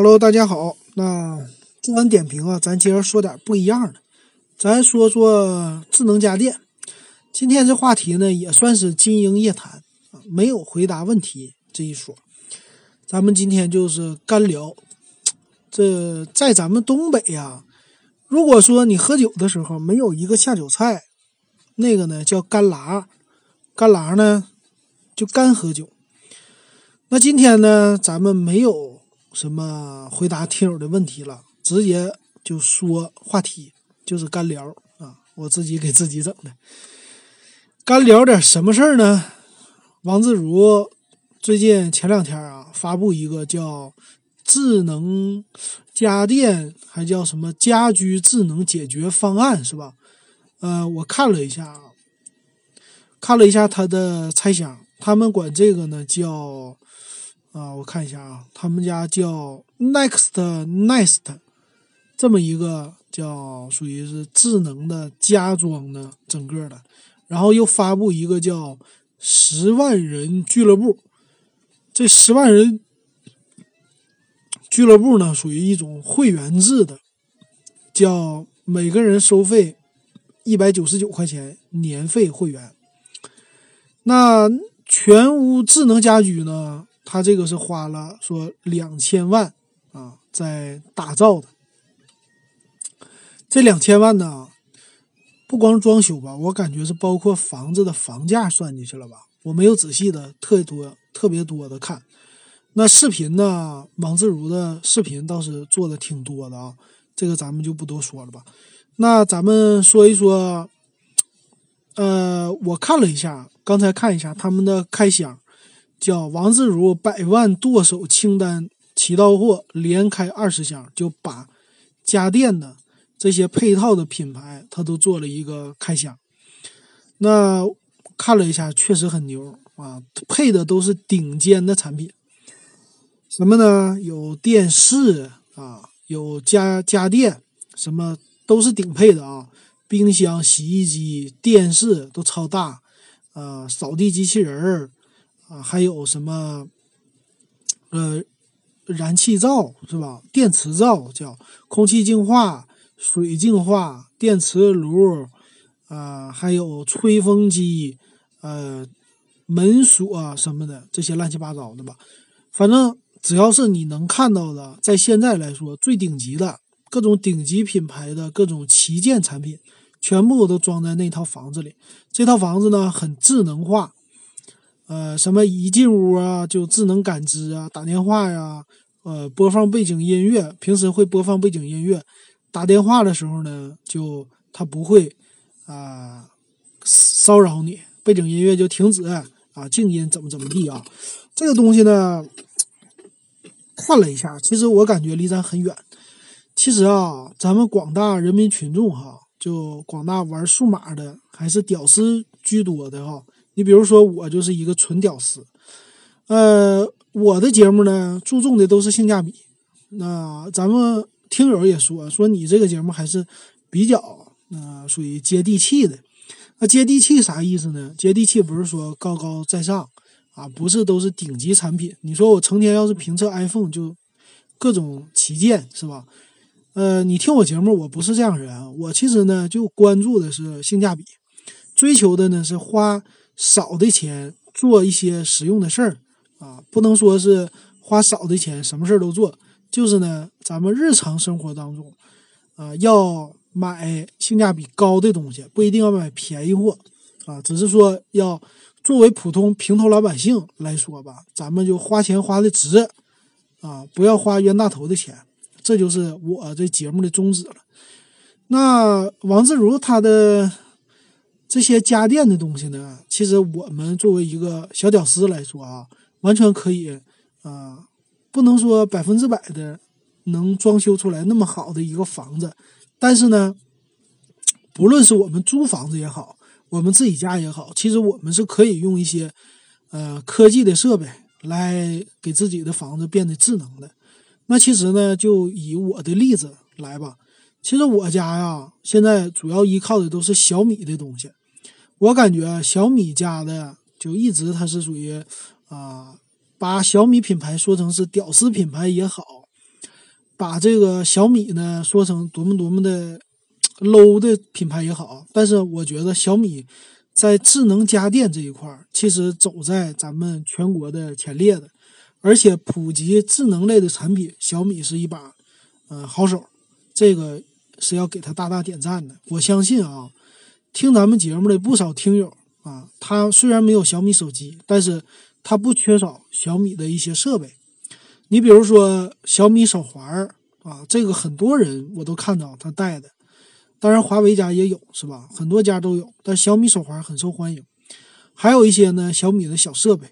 Hello，大家好。那做完点评啊，咱接着说点不一样的。咱说说智能家电。今天这话题呢，也算是金鹰夜谈，没有回答问题这一说。咱们今天就是干聊。这在咱们东北呀，如果说你喝酒的时候没有一个下酒菜，那个呢叫干拉，干拉呢就干喝酒。那今天呢，咱们没有什么回答听友的问题了，直接就说话题，就是干聊啊，我自己给自己整的。干聊点什么事儿呢？王自如最近前两天啊，发布一个叫智能家电，还叫什么家居智能解决方案，是吧？呃，我看了一下啊，看了一下他的猜想，他们管这个呢叫啊，我看一下啊，他们家叫 Next Nest，这么一个叫属于是智能的家装的整个的。然后又发布一个叫“十万人俱乐部”，这十万人俱乐部呢，属于一种会员制的，叫每个人收费一百九十九块钱年费会员。那全屋智能家居呢，他这个是花了说两千万啊，在打造的。这两千万呢？不光装修吧，我感觉是包括房子的房价算进去了吧？我没有仔细的特多特别多的看。那视频呢？王自如的视频倒是做的挺多的啊，这个咱们就不多说了吧。那咱们说一说，呃，我看了一下，刚才看一下他们的开箱，叫王自如百万剁手清单，起到货连开二十箱，就把家电的。这些配套的品牌，它都做了一个开箱。那看了一下，确实很牛啊！配的都是顶尖的产品。什么呢？有电视啊，有家家电，什么都是顶配的啊！冰箱、洗衣机、电视都超大，呃，扫地机器人儿啊，还有什么呃，燃气灶是吧？电磁灶叫空气净化。水净化、电磁炉，啊，还有吹风机，呃，门锁什么的，这些乱七八糟的吧。反正只要是你能看到的，在现在来说最顶级的各种顶级品牌的各种旗舰产品，全部都装在那套房子里。这套房子呢，很智能化，呃，什么一进屋啊就智能感知啊，打电话呀，呃，播放背景音乐，平时会播放背景音乐。打电话的时候呢，就它不会啊骚扰你，背景音乐就停止啊，静音怎么怎么地啊？这个东西呢，看了一下，其实我感觉离咱很远。其实啊，咱们广大人民群众哈，就广大玩数码的还是屌丝居多的哈。你比如说我就是一个纯屌丝，呃，我的节目呢注重的都是性价比。那咱们。听友也说说你这个节目还是比较呃属于接地气的，那接地气啥意思呢？接地气不是说高高在上啊，不是都是顶级产品。你说我成天要是评测 iPhone 就各种旗舰是吧？呃，你听我节目，我不是这样人，我其实呢就关注的是性价比，追求的呢是花少的钱做一些实用的事儿啊，不能说是花少的钱什么事儿都做。就是呢，咱们日常生活当中，啊，要买性价比高的东西，不一定要买便宜货，啊，只是说要作为普通平头老百姓来说吧，咱们就花钱花的值，啊，不要花冤大头的钱，这就是我这节目的宗旨了。那王自如他的这些家电的东西呢，其实我们作为一个小屌丝来说啊，完全可以，啊。不能说百分之百的能装修出来那么好的一个房子，但是呢，不论是我们租房子也好，我们自己家也好，其实我们是可以用一些呃科技的设备来给自己的房子变得智能的。那其实呢，就以我的例子来吧。其实我家呀，现在主要依靠的都是小米的东西。我感觉小米家的就一直它是属于啊。把小米品牌说成是屌丝品牌也好，把这个小米呢说成多么多么的 low 的品牌也好，但是我觉得小米在智能家电这一块儿，其实走在咱们全国的前列的，而且普及智能类的产品，小米是一把嗯好手，这个是要给他大大点赞的。我相信啊，听咱们节目的不少听友啊，他虽然没有小米手机，但是他不缺少小米的一些设备。你比如说小米手环儿啊，这个很多人我都看到他戴的，当然华为家也有是吧？很多家都有，但小米手环很受欢迎。还有一些呢小米的小设备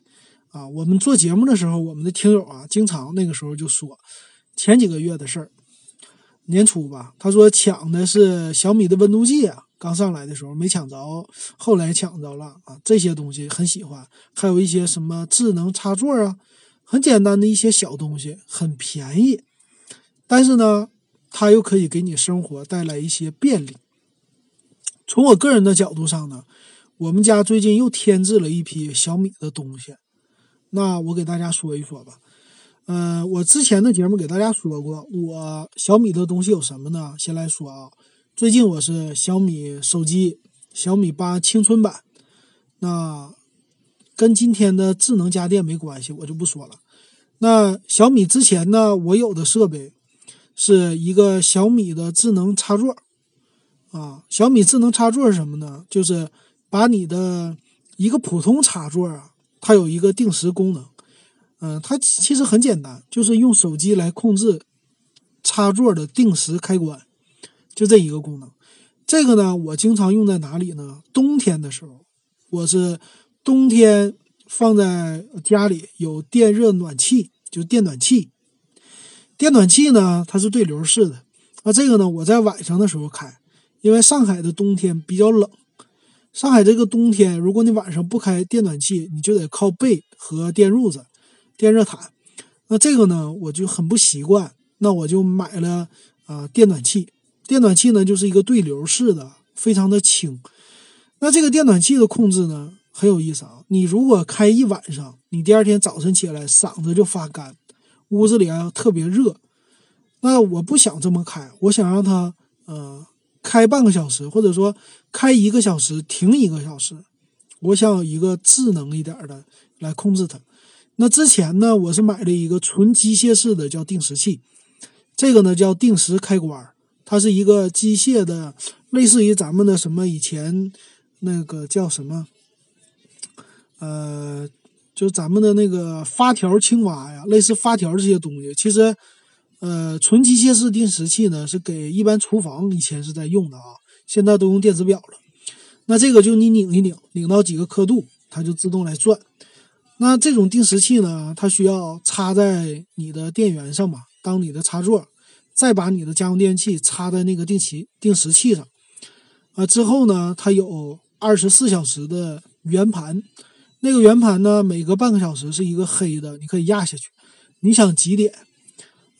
啊，我们做节目的时候，我们的听友啊，经常那个时候就说，前几个月的事儿，年初吧，他说抢的是小米的温度计啊，刚上来的时候没抢着，后来抢着了啊，这些东西很喜欢，还有一些什么智能插座啊。很简单的一些小东西，很便宜，但是呢，它又可以给你生活带来一些便利。从我个人的角度上呢，我们家最近又添置了一批小米的东西，那我给大家说一说吧。嗯，我之前的节目给大家说过，我小米的东西有什么呢？先来说啊，最近我是小米手机，小米八青春版，那。跟今天的智能家电没关系，我就不说了。那小米之前呢，我有的设备是一个小米的智能插座啊。小米智能插座是什么呢？就是把你的一个普通插座啊，它有一个定时功能。嗯，它其实很简单，就是用手机来控制插座的定时开关，就这一个功能。这个呢，我经常用在哪里呢？冬天的时候，我是。冬天放在家里有电热暖气，就电暖气。电暖气呢，它是对流式的。那这个呢，我在晚上的时候开，因为上海的冬天比较冷。上海这个冬天，如果你晚上不开电暖气，你就得靠被和电褥子、电热毯。那这个呢，我就很不习惯。那我就买了啊电暖气。电暖气呢，就是一个对流式的，非常的轻。那这个电暖气的控制呢？很有意思啊！你如果开一晚上，你第二天早晨起来嗓子就发干，屋子里啊特别热。那我不想这么开，我想让它呃开半个小时，或者说开一个小时停一个小时。我想有一个智能一点的来控制它。那之前呢，我是买了一个纯机械式的叫定时器，这个呢叫定时开关，它是一个机械的，类似于咱们的什么以前那个叫什么。呃，就咱们的那个发条青蛙呀，类似发条这些东西，其实，呃，纯机械式定时器呢是给一般厨房以前是在用的啊，现在都用电子表了。那这个就你拧一拧，拧到几个刻度，它就自动来转。那这种定时器呢，它需要插在你的电源上嘛，当你的插座，再把你的家用电器插在那个定期定时器上，啊，之后呢，它有二十四小时的圆盘。那个圆盘呢，每隔半个小时是一个黑的，你可以压下去。你想几点，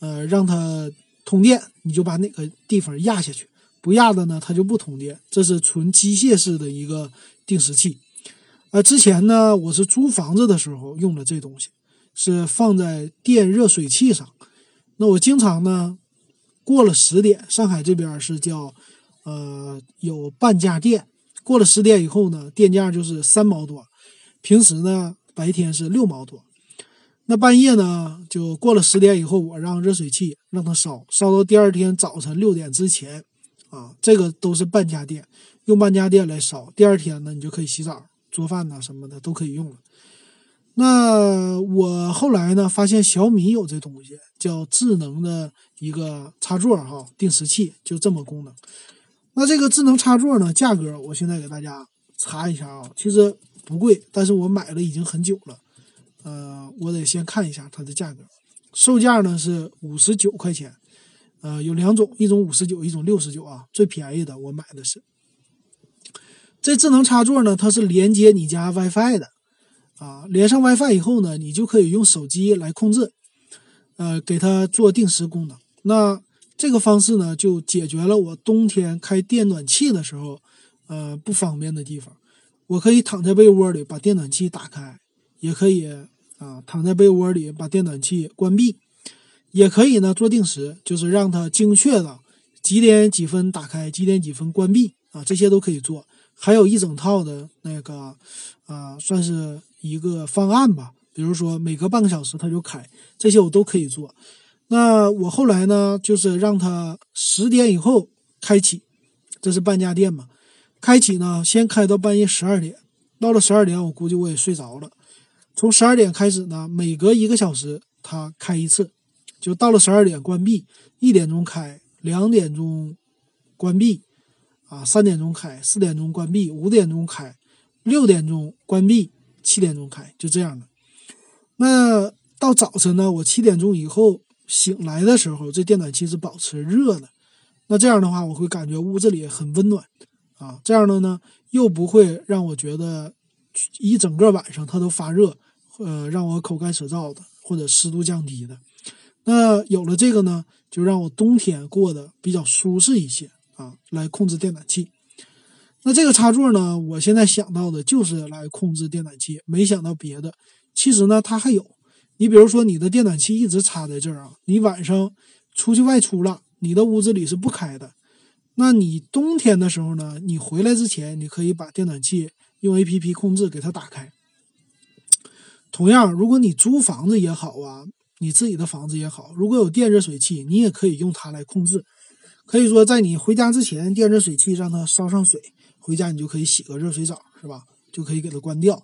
呃，让它通电，你就把哪个地方压下去。不压的呢，它就不通电。这是纯机械式的一个定时器。啊，之前呢，我是租房子的时候用的这东西，是放在电热水器上。那我经常呢，过了十点，上海这边是叫，呃，有半价电。过了十点以后呢，电价就是三毛多。平时呢，白天是六毛多，那半夜呢，就过了十点以后，我让热水器让它烧，烧到第二天早晨六点之前，啊，这个都是半价电，用半价电来烧，第二天呢，你就可以洗澡、做饭呐什么的都可以用了。那我后来呢，发现小米有这东西，叫智能的一个插座哈，定时器就这么功能。那这个智能插座呢，价格我现在给大家查一下啊，其实。不贵，但是我买了已经很久了，呃，我得先看一下它的价格，售价呢是五十九块钱，呃，有两种，一种五十九，一种六十九啊，最便宜的我买的是。这智能插座呢，它是连接你家 WiFi 的，啊，连上 WiFi 以后呢，你就可以用手机来控制，呃，给它做定时功能。那这个方式呢，就解决了我冬天开电暖气的时候，呃，不方便的地方。我可以躺在被窝里把电暖气打开，也可以啊躺在被窝里把电暖气关闭，也可以呢做定时，就是让它精确的几点几分打开，几点几分关闭啊，这些都可以做。还有一整套的那个，啊，算是一个方案吧。比如说每隔半个小时它就开，这些我都可以做。那我后来呢，就是让它十点以后开启，这是半家店嘛。开启呢，先开到半夜十二点，到了十二点，我估计我也睡着了。从十二点开始呢，每隔一个小时它开一次，就到了十二点关闭，一点钟开，两点钟关闭。啊，三点钟开，四点钟关闭，五点钟开，六点钟关闭，七点钟开，就这样的。那到早晨呢，我七点钟以后醒来的时候，这电暖气是保持热的。那这样的话，我会感觉屋子里很温暖啊。这样的呢，又不会让我觉得一整个晚上它都发热，呃，让我口干舌燥的，或者湿度降低的。那有了这个呢，就让我冬天过得比较舒适一些。啊，来控制电暖气。那这个插座呢？我现在想到的就是来控制电暖气，没想到别的。其实呢，它还有。你比如说，你的电暖气一直插在这儿啊，你晚上出去外出了，你的屋子里是不开的。那你冬天的时候呢，你回来之前，你可以把电暖气用 A P P 控制给它打开。同样，如果你租房子也好啊，你自己的房子也好，如果有电热水器，你也可以用它来控制。可以说，在你回家之前，电热水器让它烧上水，回家你就可以洗个热水澡，是吧？就可以给它关掉。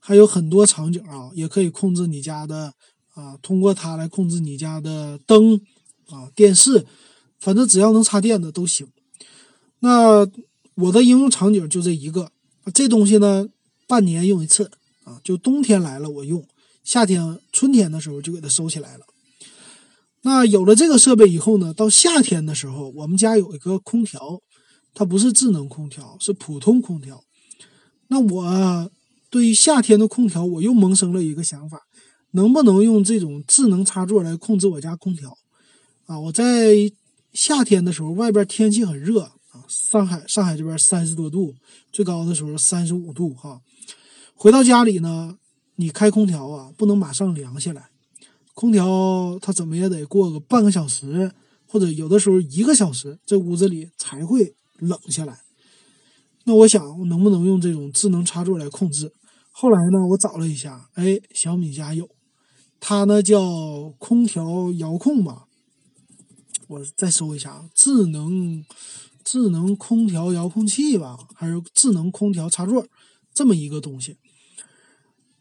还有很多场景啊，也可以控制你家的啊，通过它来控制你家的灯啊、电视，反正只要能插电的都行。那我的应用场景就这一个，这东西呢，半年用一次啊，就冬天来了我用，夏天、春天的时候就给它收起来了。那有了这个设备以后呢，到夏天的时候，我们家有一个空调，它不是智能空调，是普通空调。那我对于夏天的空调，我又萌生了一个想法，能不能用这种智能插座来控制我家空调？啊，我在夏天的时候，外边天气很热啊，上海上海这边三十多度，最高的时候三十五度哈。回到家里呢，你开空调啊，不能马上凉下来。空调它怎么也得过个半个小时，或者有的时候一个小时，这屋子里才会冷下来。那我想，我能不能用这种智能插座来控制？后来呢，我找了一下，哎，小米家有，它呢叫空调遥控吧。我再搜一下，智能智能空调遥控器吧，还是智能空调插座这么一个东西。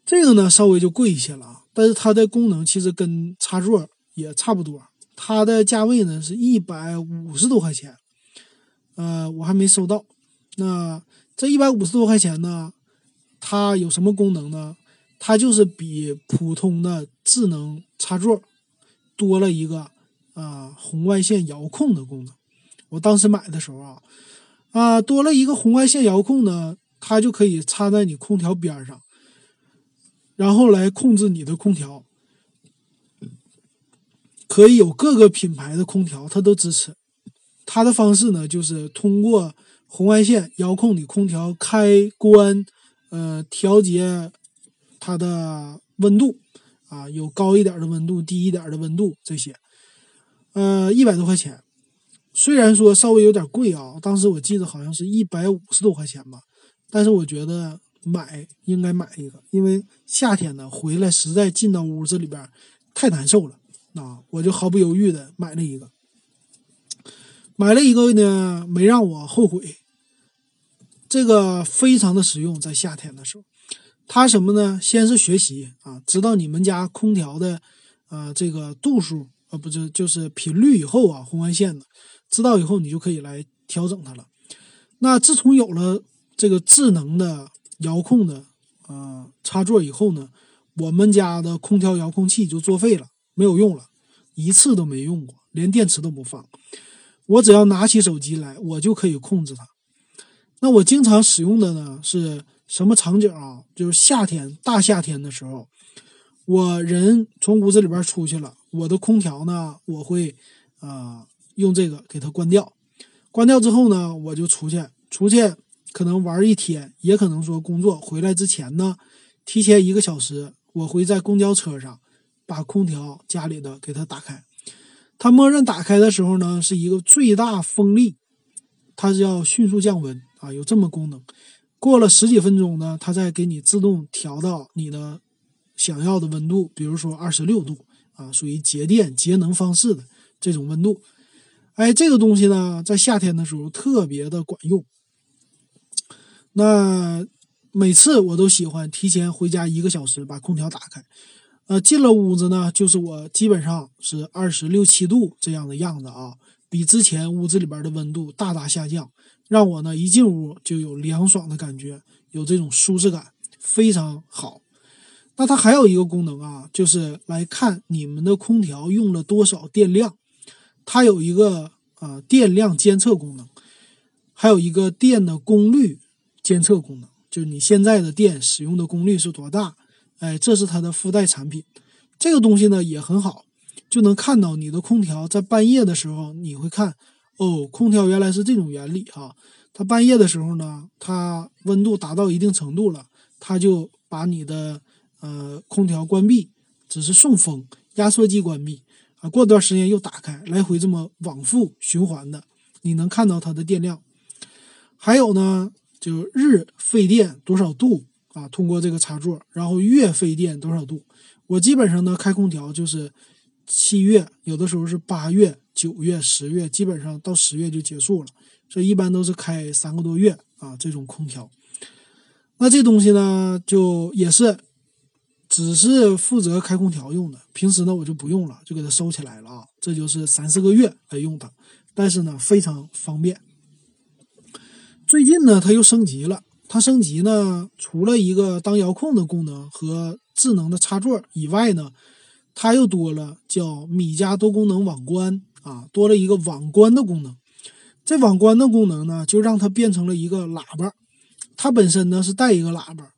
这个呢，稍微就贵一些了啊。但是它的功能其实跟插座也差不多，它的价位呢是一百五十多块钱，呃，我还没收到。那这一百五十多块钱呢，它有什么功能呢？它就是比普通的智能插座多了一个啊红外线遥控的功能。我当时买的时候啊，啊多了一个红外线遥控呢，它就可以插在你空调边上。然后来控制你的空调，可以有各个品牌的空调，它都支持。它的方式呢，就是通过红外线遥控你空调开关，呃，调节它的温度啊，有高一点的温度，低一点的温度这些。呃，一百多块钱，虽然说稍微有点贵啊，当时我记得好像是一百五十多块钱吧，但是我觉得。买应该买一个，因为夏天呢回来实在进到屋子里边太难受了，啊，我就毫不犹豫的买了一个，买了一个呢没让我后悔，这个非常的实用，在夏天的时候，它什么呢？先是学习啊，知道你们家空调的啊这个度数啊不是就是频率以后啊红外线的，知道以后你就可以来调整它了。那自从有了这个智能的。遥控的啊插座以后呢，我们家的空调遥控器就作废了，没有用了，一次都没用过，连电池都不放。我只要拿起手机来，我就可以控制它。那我经常使用的呢是什么场景啊？就是夏天大夏天的时候，我人从屋子里边出去了，我的空调呢，我会啊用这个给它关掉。关掉之后呢，我就出去，出去。可能玩一天，也可能说工作回来之前呢，提前一个小时，我会在公交车上把空调家里的给它打开。它默认打开的时候呢，是一个最大风力，它是要迅速降温啊，有这么功能。过了十几分钟呢，它再给你自动调到你的想要的温度，比如说二十六度啊，属于节电节能方式的这种温度。哎，这个东西呢，在夏天的时候特别的管用。那每次我都喜欢提前回家一个小时把空调打开，呃，进了屋子呢，就是我基本上是二十六七度这样的样子啊，比之前屋子里边的温度大大下降。让我呢一进屋就有凉爽的感觉，有这种舒适感，非常好。那它还有一个功能啊，就是来看你们的空调用了多少电量，它有一个啊电量监测功能，还有一个电的功率监测功能，就是你现在的电使用的功率是多大。哎，这是它的附带产品。这个东西呢也很好，就能看到你的空调在半夜的时候，你会看。哦，空调原来是这种原理哈。它半夜的时候呢，它温度达到一定程度了，它就把你的呃空调关闭，只是送风，压缩机关闭啊。过段时间又打开，来回这么往复循环的，你能看到它的电量。还有呢，就日费电多少度啊？通过这个插座，然后月费电多少度？我基本上呢开空调就是七月，有的时候是八月。九月、十月，基本上到十月就结束了，所以一般都是开三个多月啊。这种空调，那这东西呢，就也是只是负责开空调用的，平时呢我就不用了，就给它收起来了啊。这就是三四个月来用它，但是呢非常方便。最近呢，它又升级了，它升级呢，除了一个当遥控的功能和智能的插座以外呢，它又多了叫米家多功能网关。啊，多了一个网关的功能。这网关的功能呢，就让它变成了一个喇叭。它本身呢是带一个喇叭，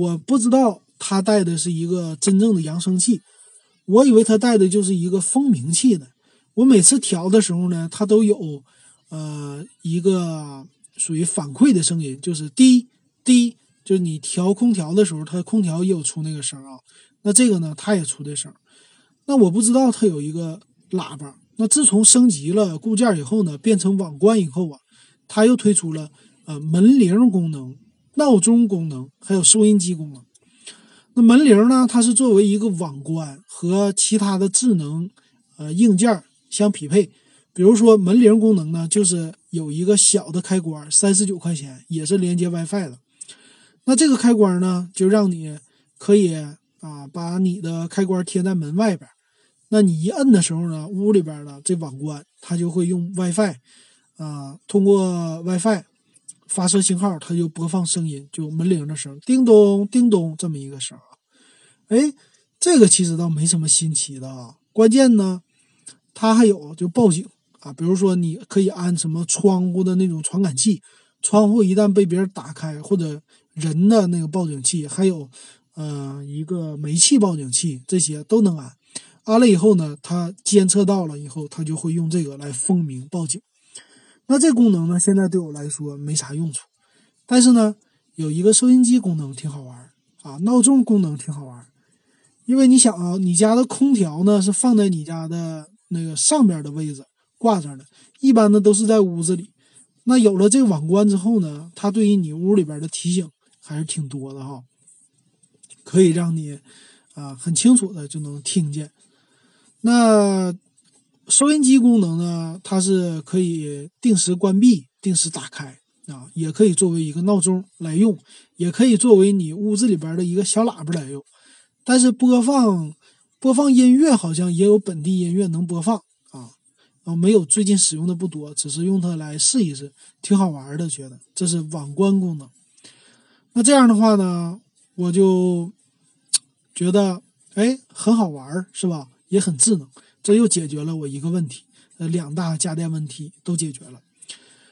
我不知道它带的是一个真正的扬声器，我以为它带的就是一个蜂鸣器呢。我每次调的时候呢，它都有呃一个属于反馈的声音，就是滴滴，就是你调空调的时候，它空调也有出那个声啊。那这个呢，它也出这声。那我不知道它有一个喇叭。那自从升级了固件以后呢，变成网关以后啊，它又推出了呃门铃功能、闹钟功能，还有收音机功能。那门铃呢，它是作为一个网关和其他的智能呃硬件相匹配。比如说门铃功能呢，就是有一个小的开关，三十九块钱，也是连接 WiFi 的。那这个开关呢，就让你可以啊把你的开关贴在门外边。那你一摁的时候呢，屋里边的这网关它就会用 WiFi，啊，通过 WiFi 发射信号，它就播放声音，就门铃的声，叮咚叮咚这么一个声。哎，这个其实倒没什么新奇的啊。关键呢，它还有就报警啊，比如说你可以安什么窗户的那种传感器，窗户一旦被别人打开，或者人的那个报警器，还有呃一个煤气报警器，这些都能安。安了以后呢，它监测到了以后，它就会用这个来蜂鸣报警。那这功能呢，现在对我来说没啥用处。但是呢，有一个收音机功能挺好玩啊，闹钟功能挺好玩。因为你想啊，你家的空调呢是放在你家的那个上边的位置挂着的，一般的都是在屋子里。那有了这个网关之后呢，它对于你屋里边的提醒还是挺多的哈，可以让你啊很清楚的就能听见。那收音机功能呢？它是可以定时关闭、定时打开啊，也可以作为一个闹钟来用，也可以作为你屋子里边的一个小喇叭来用。但是播放播放音乐好像也有本地音乐能播放啊，没有最近使用的不多，只是用它来试一试，挺好玩的，觉得这是网关功能。那这样的话呢，我就 觉得哎很好玩，是吧？也很智能，这又解决了我一个问题，呃，两大家电问题都解决了。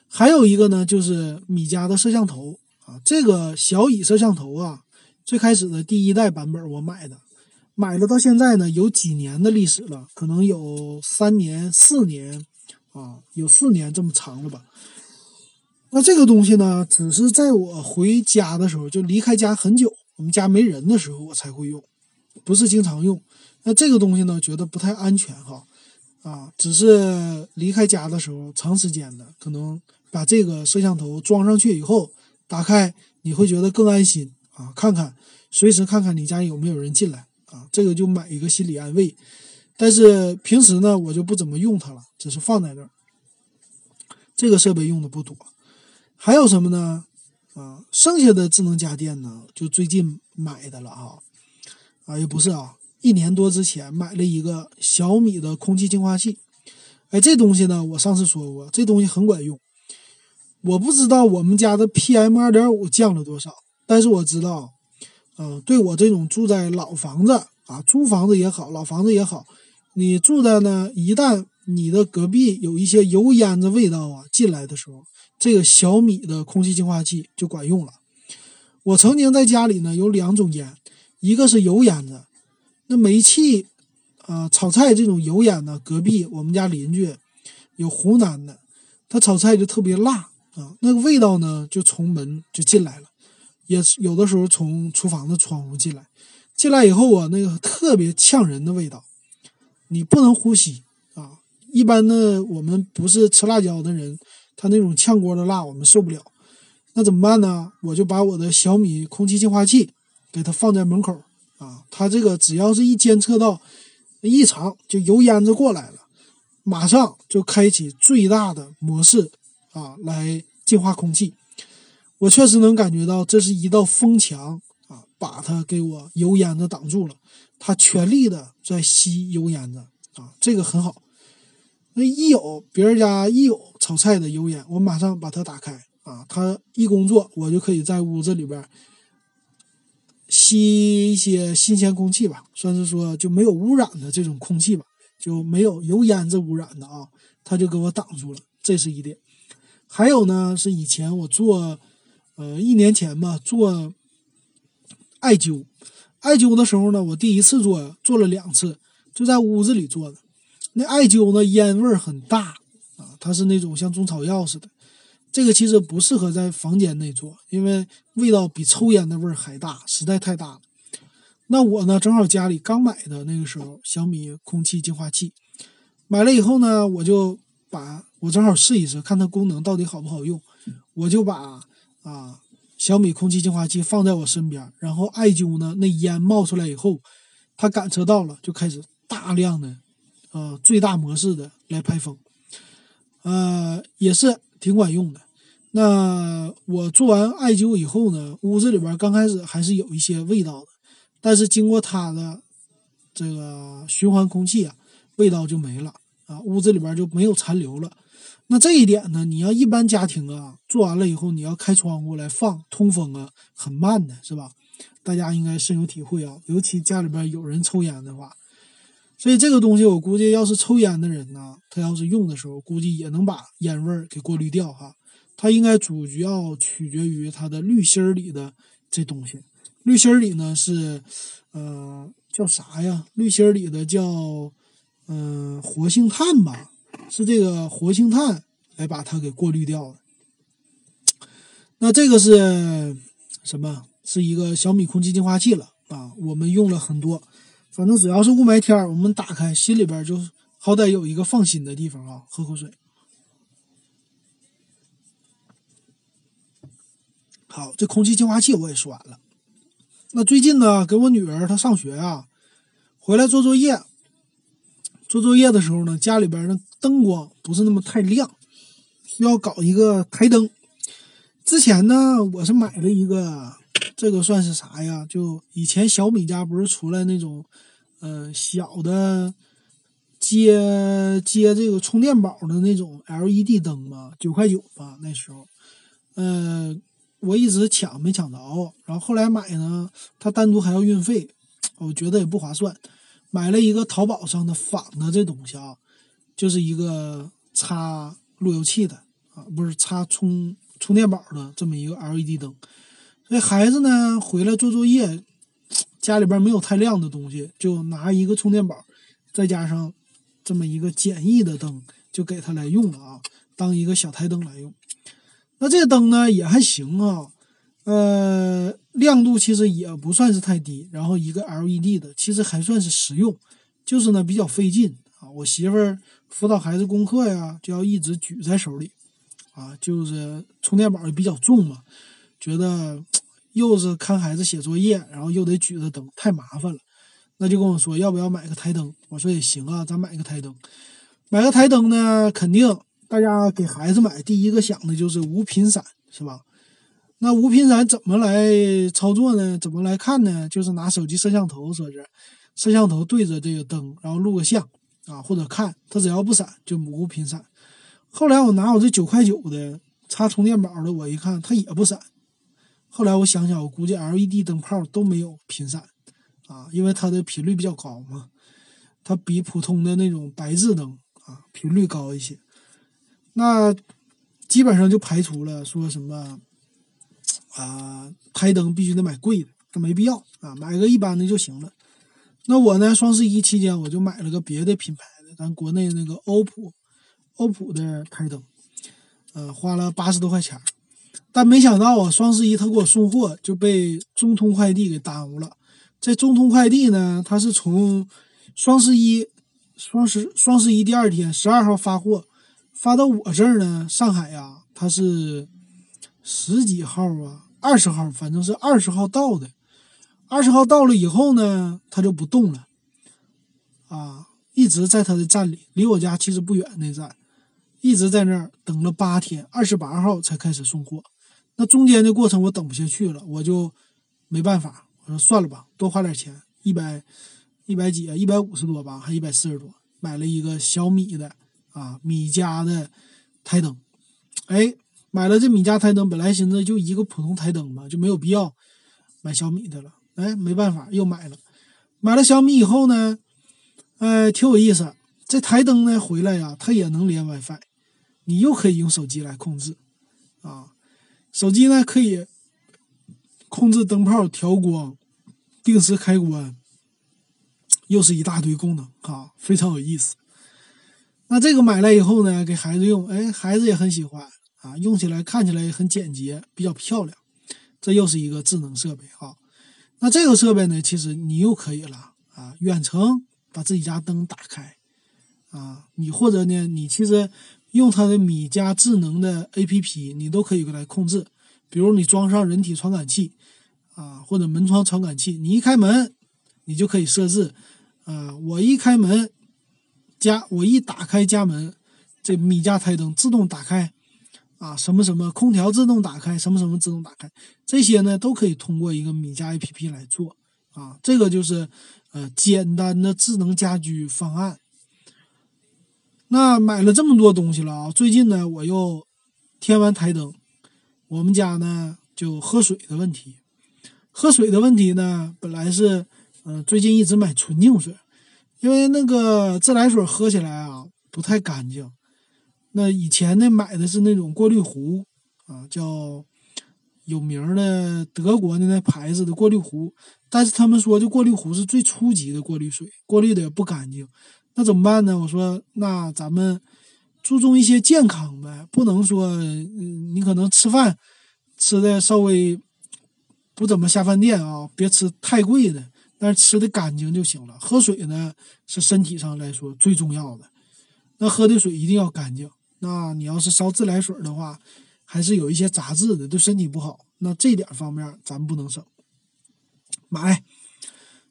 还有一个呢，就是米家的摄像头啊，这个小蚁摄像头啊，最开始的第一代版本我买的，买了到现在呢，有几年的历史了，可能有三年、四年啊，有四年这么长了吧。那这个东西呢，只是在我回家的时候，就离开家很久，我们家没人的时候，我才会用，不是经常用。那这个东西呢，觉得不太安全哈。啊，只是离开家的时候，长时间的可能把这个摄像头装上去以后，打开你会觉得更安心啊，看看随时看看你家有没有人进来啊，这个就买一个心理安慰。但是平时呢，我就不怎么用它了，只是放在那儿。这个设备用的不多，还有什么呢？啊，剩下的智能家电呢，就最近买的了啊，啊也不是啊。一年多之前买了一个小米的空气净化器，哎，这东西呢，我上次说过，这东西很管用。我不知道我们家的 PM 二点五降了多少，但是我知道，啊，对我这种住在老房子啊，租房子也好，老房子也好，你住的呢，一旦你的隔壁有一些油烟子味道啊进来的时候，这个小米的空气净化器就管用了。我曾经在家里呢有两种烟，一个是油烟子。那煤气，啊，炒菜这种油烟呢？隔壁我们家邻居有湖南的，他炒菜就特别辣啊，那个味道呢就从门就进来了，也有的时候从厨房的窗户进来，进来以后啊，那个特别呛人的味道，你不能呼吸啊。一般的我们不是吃辣椒的人，他那种呛锅的辣我们受不了，那怎么办呢？我就把我的小米空气净化器给它放在门口。啊，它这个只要是一监测到异常，就油烟子过来了，马上就开启最大的模式啊，来净化空气。我确实能感觉到这是一道风墙啊，把它给我油烟子挡住了。它全力的在吸油烟子啊，这个很好。那一有别人家一有炒菜的油烟，我马上把它打开啊，它一工作，我就可以在屋子里边。吸一些新鲜空气吧，算是说就没有污染的这种空气吧，就没有油烟子污染的啊，它就给我挡住了，这是一点。还有呢，是以前我做，呃，一年前吧，做艾灸，艾灸的时候呢，我第一次做，做了两次，就在屋子里做的。那艾灸呢，烟味儿很大啊，它是那种像中草药似的。这个其实不适合在房间内做，因为味道比抽烟的味儿还大，实在太大了。那我呢，正好家里刚买的那个时候小米空气净化器，买了以后呢，我就把我正好试一试，看它功能到底好不好用。我就把啊小米空气净化器放在我身边，然后艾灸呢，那烟冒出来以后，它感测到了，就开始大量的呃最大模式的来排风，呃也是。挺管用的。那我做完艾灸以后呢，屋子里边刚开始还是有一些味道的，但是经过它的这个循环空气啊，味道就没了啊，屋子里边就没有残留了。那这一点呢，你要一般家庭啊，做完了以后你要开窗户来放通风啊，很慢的是吧？大家应该深有体会啊，尤其家里边有人抽烟的话。所以这个东西，我估计要是抽烟的人呢，他要是用的时候，估计也能把烟味儿给过滤掉哈。它应该主要取决于它的滤芯儿里的这东西。滤芯儿里呢是，呃，叫啥呀？滤芯儿里的叫，嗯，活性炭吧？是这个活性炭来把它给过滤掉的。那这个是什么？是一个小米空气净化器了啊！我们用了很多。反正只要是雾霾天儿我们打开心里边就好歹有一个放心的地方啊。喝口水。好，这空气净化器我也说完了。那最近呢，给我女儿她上学啊，回来做作业，做作业的时候呢，家里边的灯光不是那么太亮，需要搞一个台灯。之前呢，我是买了一个，这个算是啥呀？就以前小米家不是出来那种。呃，小的接接这个充电宝的那种 LED 灯嘛，九块九吧那时候。呃，我一直抢没抢着，然后后来买呢，它单独还要运费，我觉得也不划算。买了一个淘宝上的仿的这东西啊，就是一个插路由器的啊，不是插充充电宝的这么一个 LED 灯。所以孩子呢回来做作业。家里边没有太亮的东西，就拿一个充电宝，再加上这么一个简易的灯，就给他来用了啊，当一个小台灯来用。那这灯呢也还行啊，呃，亮度其实也不算是太低，然后一个 LED 的，其实还算是实用，就是呢比较费劲啊。我媳妇儿辅导孩子功课呀，就要一直举在手里，啊，就是充电宝也比较重嘛，觉得又是看孩子写作业，然后又得举着灯，太麻烦了。那就跟我说要不要买个台灯？我说也行啊，咱买个台灯。买个台灯呢，肯定大家给孩子买，第一个想的就是无频闪，是吧？那无频闪怎么来操作呢？怎么来看呢？就是拿手机摄像头，说是摄像头对着这个灯，然后录个像啊，或者看它只要不闪就无频闪。后来我拿我这九块九的插充电宝的，我一看它也不闪。后来我想想，我估计 LED 灯泡都没有频闪。啊，因为它的频率比较高嘛，它比普通的那种白炽灯啊频率高一些，那基本上就排除了说什么啊台灯必须得买贵的，它没必要啊，买个一般的就行了。那我呢，双十一期间我就买了个别的品牌的，咱国内那个欧普欧普的台灯，呃，花了八十多块钱，但没想到啊，双十一他给我送货就被中通快递给耽误了。在中通快递呢，它是从双十一、双十双十一第二天十二号发货，发到我这儿呢，上海呀，它是十几号啊，二十号，反正是二十号到的。二十号到了以后呢，他就不动了，啊，一直在他的站里，离我家其实不远那站，一直在那儿等了八天，二十八号才开始送货。那中间的过程我等不下去了，我就没办法。我说算了吧，多花点钱，一百一百几啊，一百五十多吧，还一百四十多，买了一个小米的啊，米家的台灯。哎，买了这米家台灯，本来寻思就一个普通台灯嘛，就没有必要买小米的了。哎，没办法，又买了。买了小米以后呢，哎，挺有意思。这台灯呢回来呀，它也能连 WiFi，你又可以用手机来控制啊，手机呢可以。控制灯泡调光，定时开关，又是一大堆功能啊，非常有意思。那这个买来以后呢，给孩子用，哎，孩子也很喜欢啊，用起来看起来也很简洁，比较漂亮。这又是一个智能设备啊。那这个设备呢，其实你又可以了啊，远程把自己家灯打开啊，你或者呢，你其实用它的米家智能的 APP，你都可以来控制。比如你装上人体传感器，啊，或者门窗传感器，你一开门，你就可以设置，啊，我一开门，家我一打开家门，这米家台灯自动打开，啊，什么什么空调自动打开，什么什么自动打开，这些呢都可以通过一个米家 APP 来做，啊，这个就是呃简单的智能家居方案。那买了这么多东西了啊，最近呢我又添完台灯。我们家呢，就喝水的问题，喝水的问题呢，本来是，嗯，最近一直买纯净水，因为那个自来水喝起来啊不太干净。那以前呢买的是那种过滤壶啊，叫有名的德国的那牌子的过滤壶，但是他们说这过滤壶是最初级的过滤水，过滤的也不干净。那怎么办呢？我说那咱们。注重一些健康呗，不能说，嗯，你可能吃饭吃的稍微不怎么下饭店啊，别吃太贵的，但是吃的干净就行了。喝水呢是身体上来说最重要的，那喝的水一定要干净。那你要是烧自来水的话，还是有一些杂质的，对身体不好。那这点方面咱不能省，买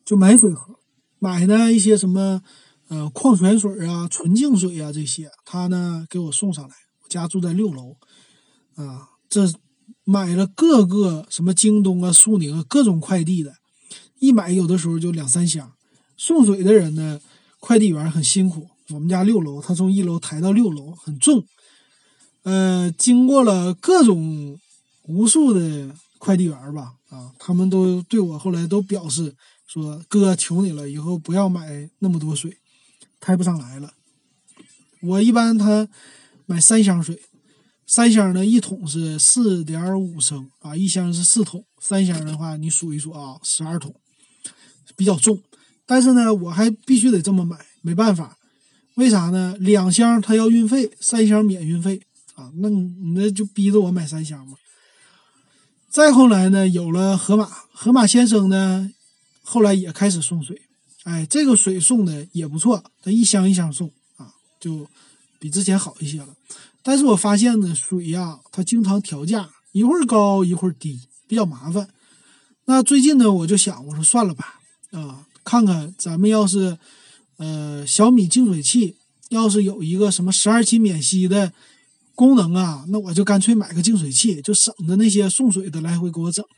就买水喝，买呢一些什么。呃，矿泉水啊，纯净水啊，这些他呢给我送上来。我家住在六楼，啊，这买了各个什么京东啊、苏宁啊各种快递的，一买有的时候就两三箱。送水的人呢，快递员很辛苦。我们家六楼，他从一楼抬到六楼，很重。呃，经过了各种无数的快递员吧，啊，他们都对我后来都表示说：“哥，求你了，以后不要买那么多水。”抬不上来了，我一般他买三箱水，三箱呢一桶是四点五升啊，一箱是四桶，三箱的话你数一数啊，十二桶，比较重。但是呢，我还必须得这么买，没办法，为啥呢？两箱他要运费，三箱免运费啊，那你那就逼着我买三箱嘛。再后来呢，有了盒马，盒马先生呢，后来也开始送水。哎，这个水送的也不错，他一箱一箱送啊，就比之前好一些了。但是我发现呢，水呀，它经常调价，一会儿高一会儿低，比较麻烦。那最近呢，我就想，我说算了吧，啊，看看咱们要是，呃，小米净水器要是有一个什么十二期免息的功能啊，那我就干脆买个净水器，就省得那些送水的来回给我整了。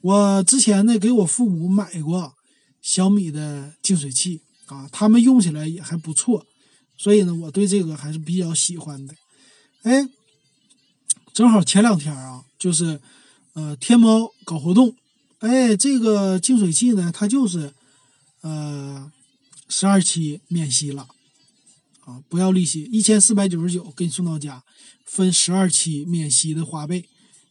我之前呢，给我父母买过小米的净水器啊，他们用起来也还不错，所以呢，我对这个还是比较喜欢的。哎，正好前两天啊，就是呃，天猫搞活动。哎，这个净水器呢，它就是，呃，十二期免息了，啊，不要利息，一千四百九十九给你送到家，分十二期免息的花呗，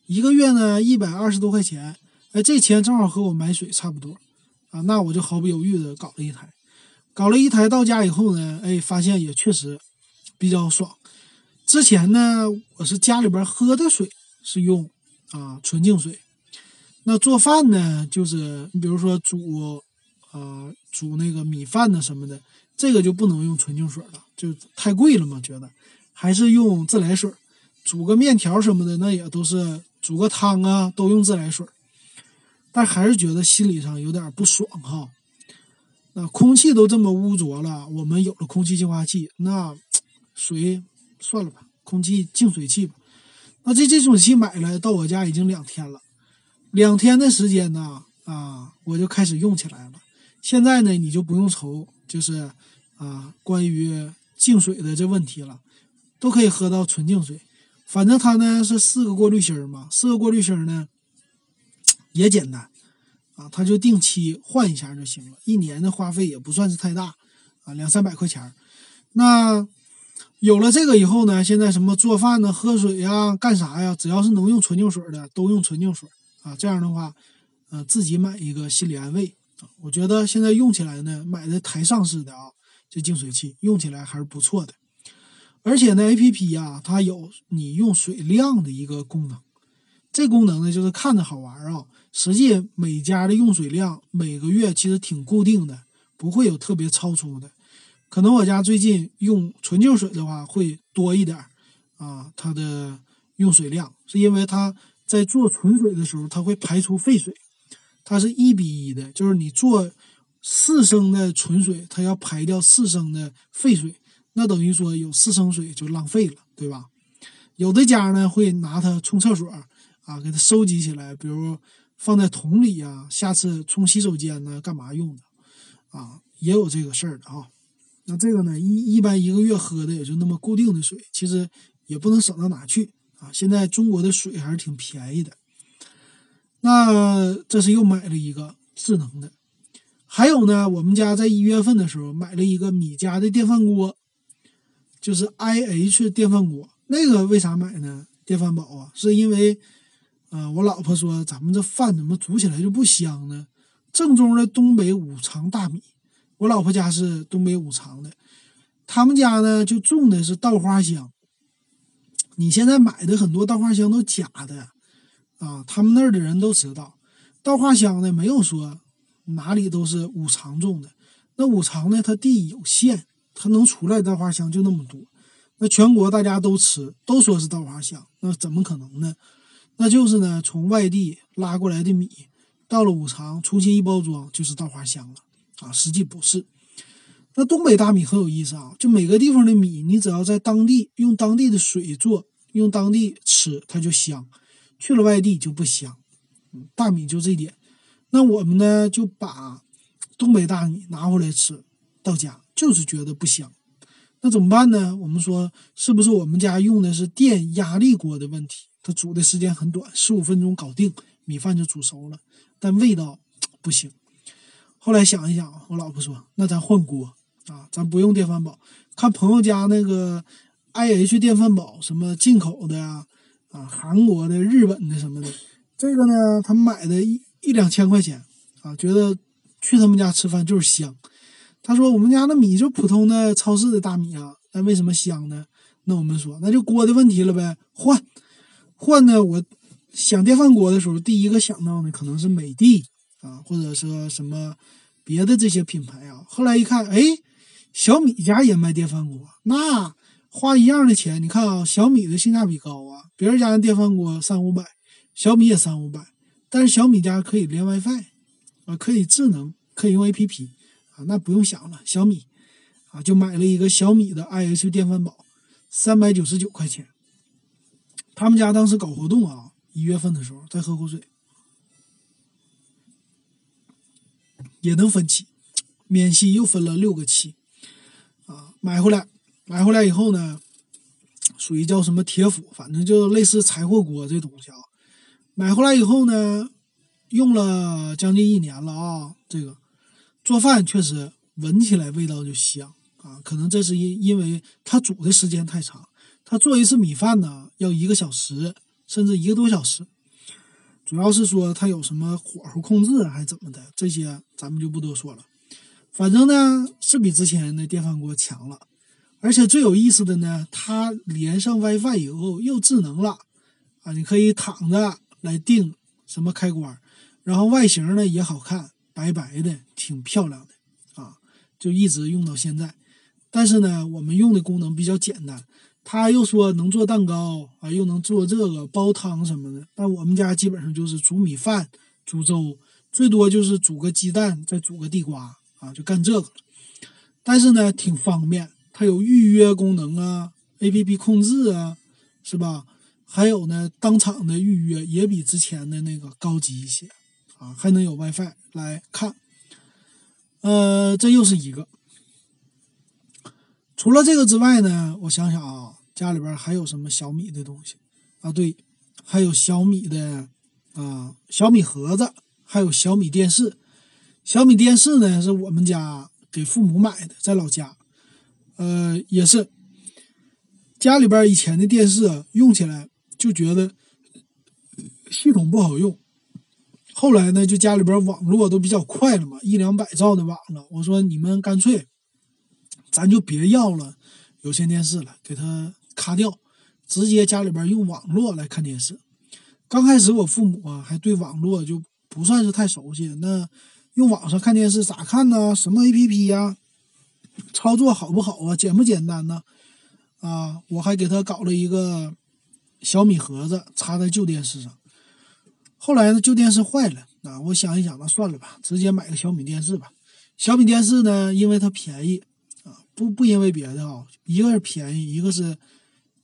一个月呢一百二十多块钱，哎，这钱正好和我买水差不多，啊，那我就毫不犹豫的搞了一台，搞了一台到家以后呢，哎，发现也确实比较爽。之前呢，我是家里边喝的水是用啊纯净水。那做饭呢，就是你比如说煮，呃，煮那个米饭的什么的，这个就不能用纯净水了，就太贵了嘛。觉得还是用自来水，煮个面条什么的，那也都是煮个汤啊，都用自来水。但还是觉得心理上有点不爽哈。那空气都这么污浊了，我们有了空气净化器，那 水算了吧，空气净水器吧。那这净水器买了到我家已经两天了。两天的时间呢，啊，我就开始用起来了。现在呢，你就不用愁，就是啊，关于净水的这问题了，都可以喝到纯净水。反正它呢是四个过滤芯儿嘛，四个过滤芯儿呢也简单啊，它就定期换一下就行了。一年的花费也不算是太大啊，两三百块钱。那有了这个以后呢，现在什么做饭呢、喝水呀、干啥呀，只要是能用纯净水的，都用纯净水。啊，这样的话，呃，自己买一个心理安慰。我觉得现在用起来呢，买的台上式的啊，这净水器用起来还是不错的。而且呢，A P P 呀，它有你用水量的一个功能。这功能呢，就是看着好玩啊，实际每家的用水量每个月其实挺固定的，不会有特别超出的。可能我家最近用纯净水的话会多一点啊，它的用水量是因为它。在做纯水的时候，它会排出废水，它是一比一的，就是你做四升的纯水，它要排掉四升的废水，那等于说有四升水就浪费了，对吧？有的家呢会拿它冲厕所啊，给它收集起来，比如放在桶里呀，下次冲洗手间呢干嘛用的啊？也有这个事儿的啊。那这个呢，一一般一个月喝的也就那么固定的水，其实也不能省到哪去。啊，现在中国的水还是挺便宜的。那这是又买了一个智能的，还有呢，我们家在一月份的时候买了一个米家的电饭锅，就是 IH 电饭锅。那个为啥买呢？电饭煲啊，是因为，呃，我老婆说咱们这饭怎么煮起来就不香呢？正宗的东北五常大米，我老婆家是东北五常的，他们家呢就种的是稻花香。你现在买的很多稻花香都假的，啊，他们那儿的人都知道，稻花香呢没有说哪里都是五常种的，那五常呢它地有限，它能出来稻花香就那么多，那全国大家都吃，都说是稻花香，那怎么可能呢？那就是呢从外地拉过来的米，到了五常重新一包装就是稻花香了，啊，实际不是。那东北大米很有意思啊，就每个地方的米，你只要在当地用当地的水做，用当地吃，它就香；去了外地就不香。大米就这点。那我们呢，就把东北大米拿回来吃，到家就是觉得不香。那怎么办呢？我们说是不是我们家用的是电压力锅的问题？它煮的时间很短，十五分钟搞定，米饭就煮熟了，但味道不行。后来想一想，我老婆说：“那咱换锅。”啊，咱不用电饭煲，看朋友家那个 I H 电饭煲，什么进口的呀，啊韩国的、日本的什么的，这个呢，他买的一一两千块钱，啊，觉得去他们家吃饭就是香。他说我们家的米就普通的超市的大米啊，那为什么香呢？那我们说那就锅的问题了呗，换换呢？我想电饭锅的时候，第一个想到的可能是美的啊，或者说什么。别的这些品牌啊。后来一看，哎，小米家也卖电饭锅，那花一样的钱，你看啊，小米的性价比高啊，别人家的电饭锅三五百，小米也三五百，但是小米家可以连 WiFi，啊，可以智能，可以用 APP，啊，那不用想了，小米，啊，就买了一个小米的 IH 电饭煲，三百九十九块钱。他们家当时搞活动啊，一月份的时候，再喝口水，也能分期，免息又分了六个期，啊，买回来，买回来以后呢，属于叫什么铁釜，反正就类似柴火锅这东西啊。买回来以后呢，用了将近一年了啊，这个做饭确实闻起来味道就香啊，可能这是因因为它煮的时间太长。它做一次米饭呢，要一个小时，甚至一个多小时。主要是说它有什么火候控制还是怎么的，这些咱们就不多说了。反正呢是比之前的电饭锅强了，而且最有意思的呢，它连上 WiFi 以后又智能了啊！你可以躺着来定什么开关，然后外形呢也好看，白白的，挺漂亮的啊，就一直用到现在。但是呢，我们用的功能比较简单。他又说能做蛋糕啊，又能做这个煲汤什么的。但我们家基本上就是煮米饭、煮粥，最多就是煮个鸡蛋，再煮个地瓜啊，就干这个。但是呢，挺方便，它有预约功能啊，APP 控制啊，是吧？还有呢，当场的预约也比之前的那个高级一些啊，还能有 WiFi 来看。呃，这又是一个。除了这个之外呢，我想想啊。家里边还有什么小米的东西啊？对，还有小米的啊，小米盒子，还有小米电视。小米电视呢，是我们家给父母买的，在老家。呃，也是家里边以前的电视用起来就觉得系统不好用。后来呢，就家里边网络都比较快了嘛，一两百兆的网了。我说你们干脆，咱就别要了有线电视了，给它。卡掉，直接家里边用网络来看电视。刚开始我父母啊还对网络就不算是太熟悉，那用网上看电视咋看呢？什么 APP 呀？操作好不好啊？简不简单呢？啊，我还给他搞了一个小米盒子插在旧电视上。后来呢，旧电视坏了啊，我想一想，那算了吧，直接买个小米电视吧。小米电视呢，因为它便宜啊，不不因为别的啊，一个是便宜，一个是。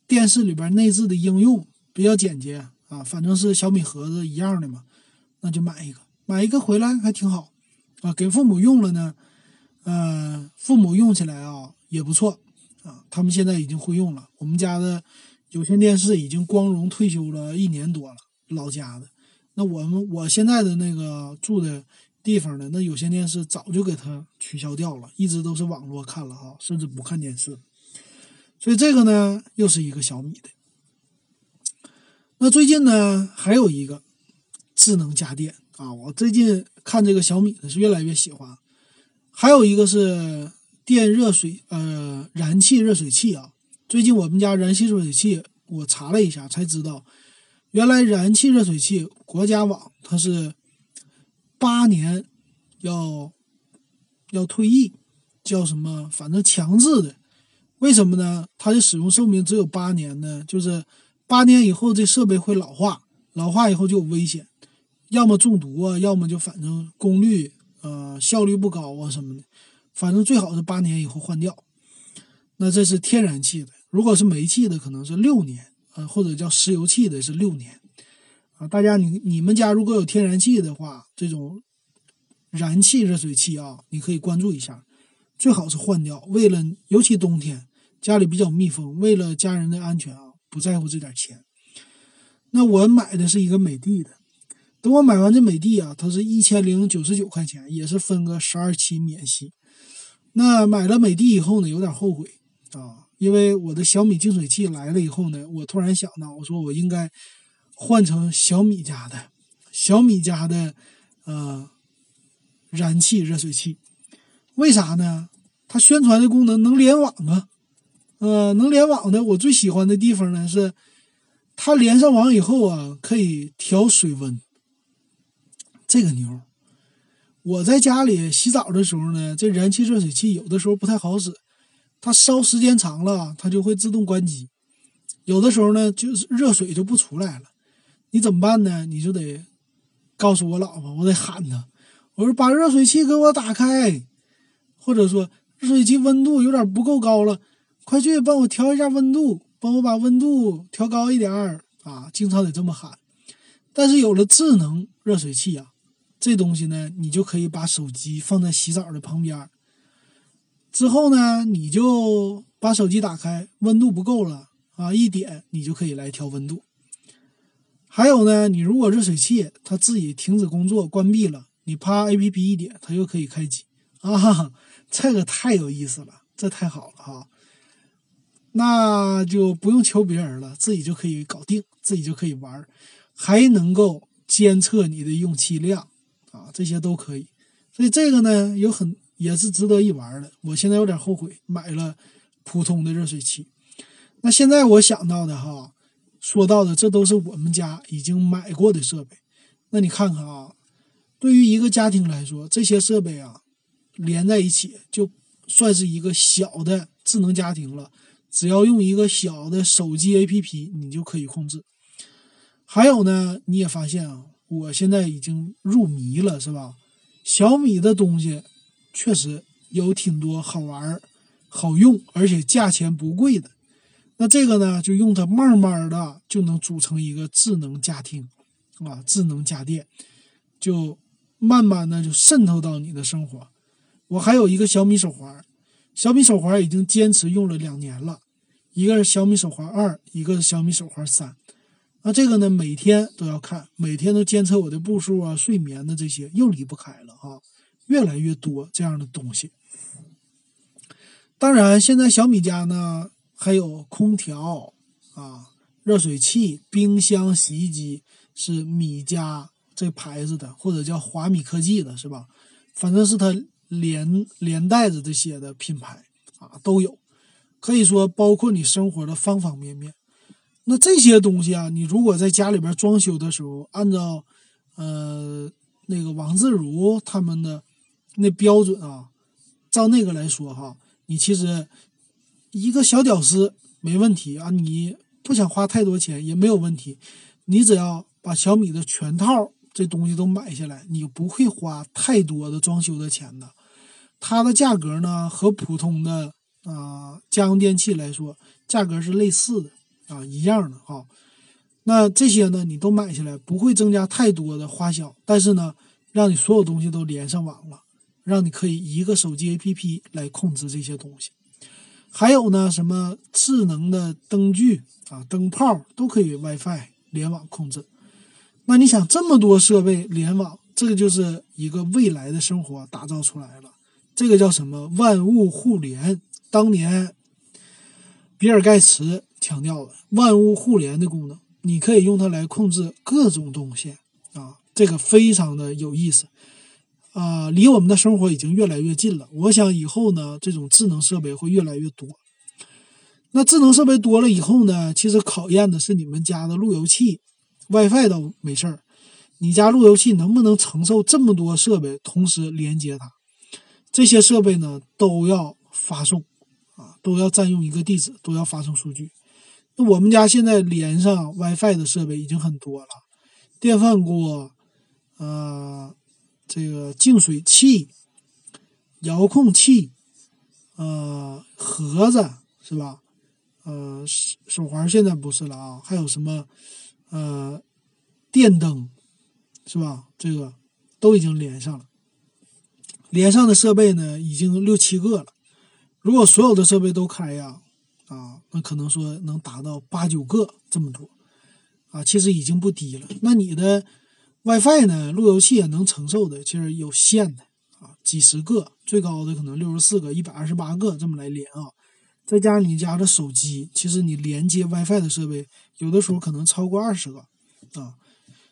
电视里边内置的应用比较简洁啊，反正是小米盒子一样的嘛，那就买一个，买一个回来还挺好啊。给父母用了呢，呃，父母用起来啊也不错啊，他们现在已经会用了。我们家的有线电视已经光荣退休了一年多了，老家的。那我们我现在的那个住的地方呢，那有线电视早就给它取消掉了，一直都是网络看了啊，甚至不看电视。所以这个呢，又是一个小米的。那最近呢，还有一个智能家电啊，我最近看这个小米的是越来越喜欢。还有一个是电热水呃燃气热水器啊，最近我们家燃气热水器我查了一下才知道，原来燃气热水器国家网它是八年要要退役，叫什么？反正强制的。为什么呢？它的使用寿命只有八年呢？就是八年以后这设备会老化，老化以后就有危险，要么中毒啊，要么就反正功率呃效率不高啊什么的，反正最好是八年以后换掉。那这是天然气的，如果是煤气的，可能是六年啊，或者叫石油气的是六年啊。大家你你们家如果有天然气的话，这种燃气热水器啊，你可以关注一下。最好是换掉，为了尤其冬天家里比较密封，为了家人的安全啊，不在乎这点钱。那我买的是一个美的的，等我买完这美的啊，它是一千零九十九块钱，也是分个十二期免息。那买了美的以后呢，有点后悔啊，因为我的小米净水器来了以后呢，我突然想到，我说我应该换成小米家的，小米家的呃燃气热水器。为啥呢？它宣传的功能能联网啊，呃，能联网的。我最喜欢的地方呢是，它连上网以后啊，可以调水温。这个牛，我在家里洗澡的时候呢，这燃气热水器有的时候不太好使，它烧时间长了，它就会自动关机。有的时候呢，就是热水就不出来了，你怎么办呢？你就得告诉我老婆，我得喊她，我说把热水器给我打开，或者说热水器温度有点不够高了，快去帮我调一下温度，帮我把温度调高一点儿啊！经常得这么喊。但是有了智能热水器啊。这东西呢，你就可以把手机放在洗澡的旁边，之后呢，你就把手机打开，温度不够了啊，一点你就可以来调温度。还有呢，你如果热水器它自己停止工作关闭了，你啪 A P P 一点，它又可以开机啊，这个太有意思了，这太好了哈，那就不用求别人了，自己就可以搞定，自己就可以玩，还能够监测你的用气量。这些都可以，所以这个呢，有很也是值得一玩的。我现在有点后悔买了普通的热水器。那现在我想到的哈，说到的这都是我们家已经买过的设备。那你看看啊，对于一个家庭来说，这些设备啊连在一起，就算是一个小的智能家庭了。只要用一个小的手机 APP，你就可以控制。还有呢，你也发现啊。我现在已经入迷了，是吧？小米的东西确实有挺多好玩、好用，而且价钱不贵的。那这个呢，就用它慢慢的就能组成一个智能家庭，啊，智能家电，就慢慢的就渗透到你的生活。我还有一个小米手环，小米手环已经坚持用了两年了，一个是小米手环二，一个是小米手环三。那这个呢，每天都要看，每天都监测我的步数啊、睡眠的这些，又离不开了啊，越来越多这样的东西。当然，现在小米家呢还有空调啊、热水器、冰箱、洗衣机，是米家这牌子的，或者叫华米科技的，是吧？反正是它连连带着这些的品牌啊都有，可以说包括你生活的方方面面。那这些东西啊，你如果在家里边装修的时候，按照，呃，那个王自如他们的那标准啊，照那个来说哈，你其实一个小屌丝没问题啊，你不想花太多钱也没有问题，你只要把小米的全套这东西都买下来，你不会花太多的装修的钱的。它的价格呢，和普通的啊家用电器来说，价格是类似的。啊，一样的哈，那这些呢，你都买下来，不会增加太多的花销，但是呢，让你所有东西都连上网了，让你可以一个手机 APP 来控制这些东西。还有呢，什么智能的灯具啊、灯泡都可以 WiFi 联网控制。那你想，这么多设备联网，这个就是一个未来的生活打造出来了。这个叫什么？万物互联。当年比尔盖茨。强调了万物互联的功能，你可以用它来控制各种动线啊，这个非常的有意思啊，离我们的生活已经越来越近了。我想以后呢，这种智能设备会越来越多。那智能设备多了以后呢，其实考验的是你们家的路由器，WiFi 都没事儿，你家路由器能不能承受这么多设备同时连接它？这些设备呢都要发送啊，都要占用一个地址，都要发送数据。那我们家现在连上 WiFi 的设备已经很多了，电饭锅，呃，这个净水器、遥控器，呃，盒子是吧？呃，手手环现在不是了啊，还有什么？呃，电灯是吧？这个都已经连上了，连上的设备呢已经六七个了。如果所有的设备都开呀？啊那可能说能达到八九个这么多，啊，其实已经不低了。那你的 WiFi 呢？路由器也能承受的，其实有限的啊，几十个，最高的可能六十四个、一百二十八个这么来连啊。再加上你家的手机，其实你连接 WiFi 的设备，有的时候可能超过二十个啊。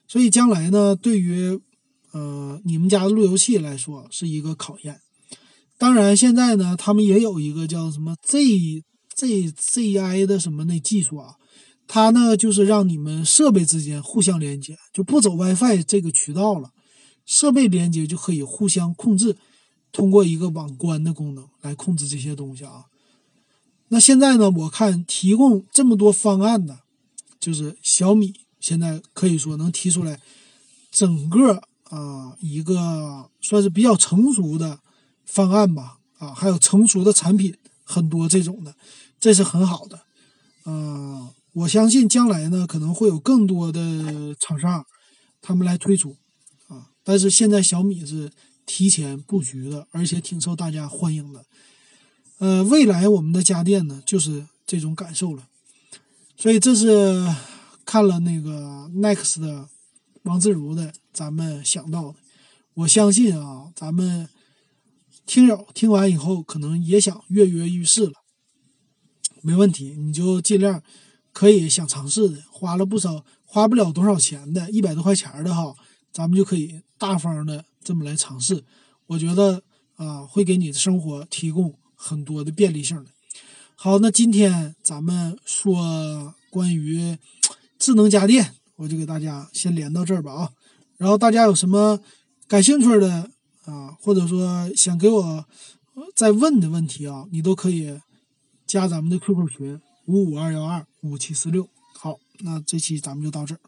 所以将来呢，对于呃你们家的路由器来说是一个考验。当然，现在呢，他们也有一个叫什么 Z。Z Z I 的什么那技术啊？它呢就是让你们设备之间互相连接，就不走 WiFi 这个渠道了，设备连接就可以互相控制，通过一个网关的功能来控制这些东西啊。那现在呢，我看提供这么多方案的，就是小米现在可以说能提出来整个啊一个算是比较成熟的方案吧啊，还有成熟的产品很多这种的，这是很好的，嗯。我相信将来呢，可能会有更多的厂商，他们来推出，啊，但是现在小米是提前布局的，而且挺受大家欢迎的。呃，未来我们的家电呢，就是这种感受了。所以这是看了那个 Next 的王自如的，咱们想到的。我相信啊，咱们听友听完以后，可能也想跃跃欲试了。没问题，你就尽量。可以想尝试的，花了不少，花不了多少钱的，一百多块钱的哈，咱们就可以大方的这么来尝试。我觉得啊，会给你的生活提供很多的便利性的。好，那今天咱们说关于智能家电，我就给大家先连到这儿吧啊。然后大家有什么感兴趣的啊，或者说想给我再问的问题啊，你都可以加咱们的 QQ 群。五五二幺二五七四六，好，那这期咱们就到这儿。